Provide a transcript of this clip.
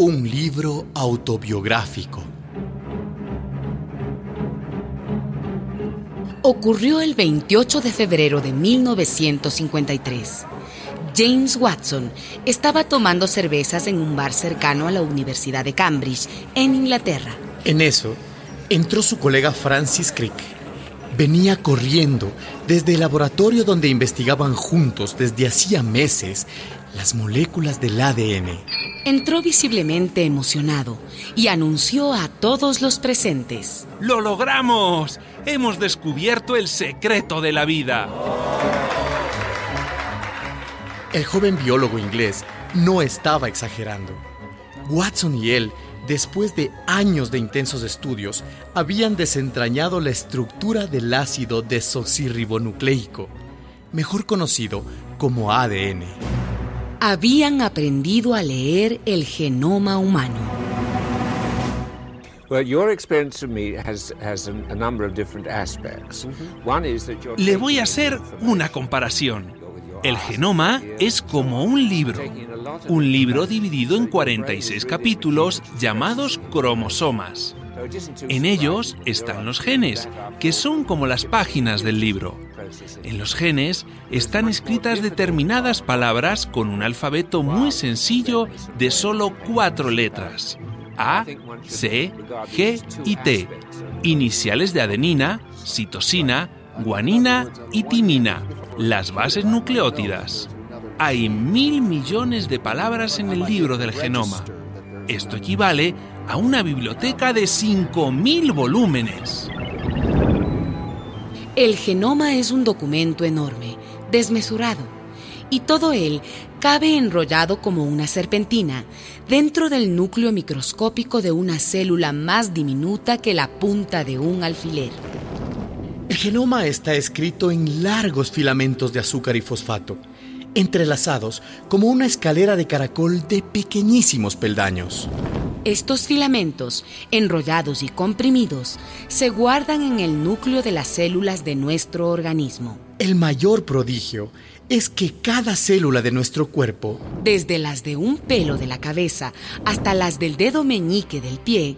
Un libro autobiográfico. Ocurrió el 28 de febrero de 1953. James Watson estaba tomando cervezas en un bar cercano a la Universidad de Cambridge, en Inglaterra. En eso, entró su colega Francis Crick. Venía corriendo desde el laboratorio donde investigaban juntos desde hacía meses las moléculas del ADN. Entró visiblemente emocionado y anunció a todos los presentes. ¡Lo logramos! Hemos descubierto el secreto de la vida. El joven biólogo inglés no estaba exagerando. Watson y él, después de años de intensos estudios, habían desentrañado la estructura del ácido desoxirribonucleico, mejor conocido como ADN. Habían aprendido a leer el genoma humano. Le voy a hacer una comparación. El genoma es como un libro, un libro dividido en 46 capítulos llamados cromosomas. En ellos están los genes, que son como las páginas del libro. En los genes están escritas determinadas palabras con un alfabeto muy sencillo de solo cuatro letras. A, C, G y T, iniciales de adenina, citosina, guanina y timina, las bases nucleótidas. Hay mil millones de palabras en el libro del genoma. Esto equivale a una biblioteca de 5.000 volúmenes. El genoma es un documento enorme, desmesurado, y todo él cabe enrollado como una serpentina dentro del núcleo microscópico de una célula más diminuta que la punta de un alfiler. El genoma está escrito en largos filamentos de azúcar y fosfato, entrelazados como una escalera de caracol de pequeñísimos peldaños. Estos filamentos, enrollados y comprimidos, se guardan en el núcleo de las células de nuestro organismo. El mayor prodigio es que cada célula de nuestro cuerpo, desde las de un pelo de la cabeza hasta las del dedo meñique del pie,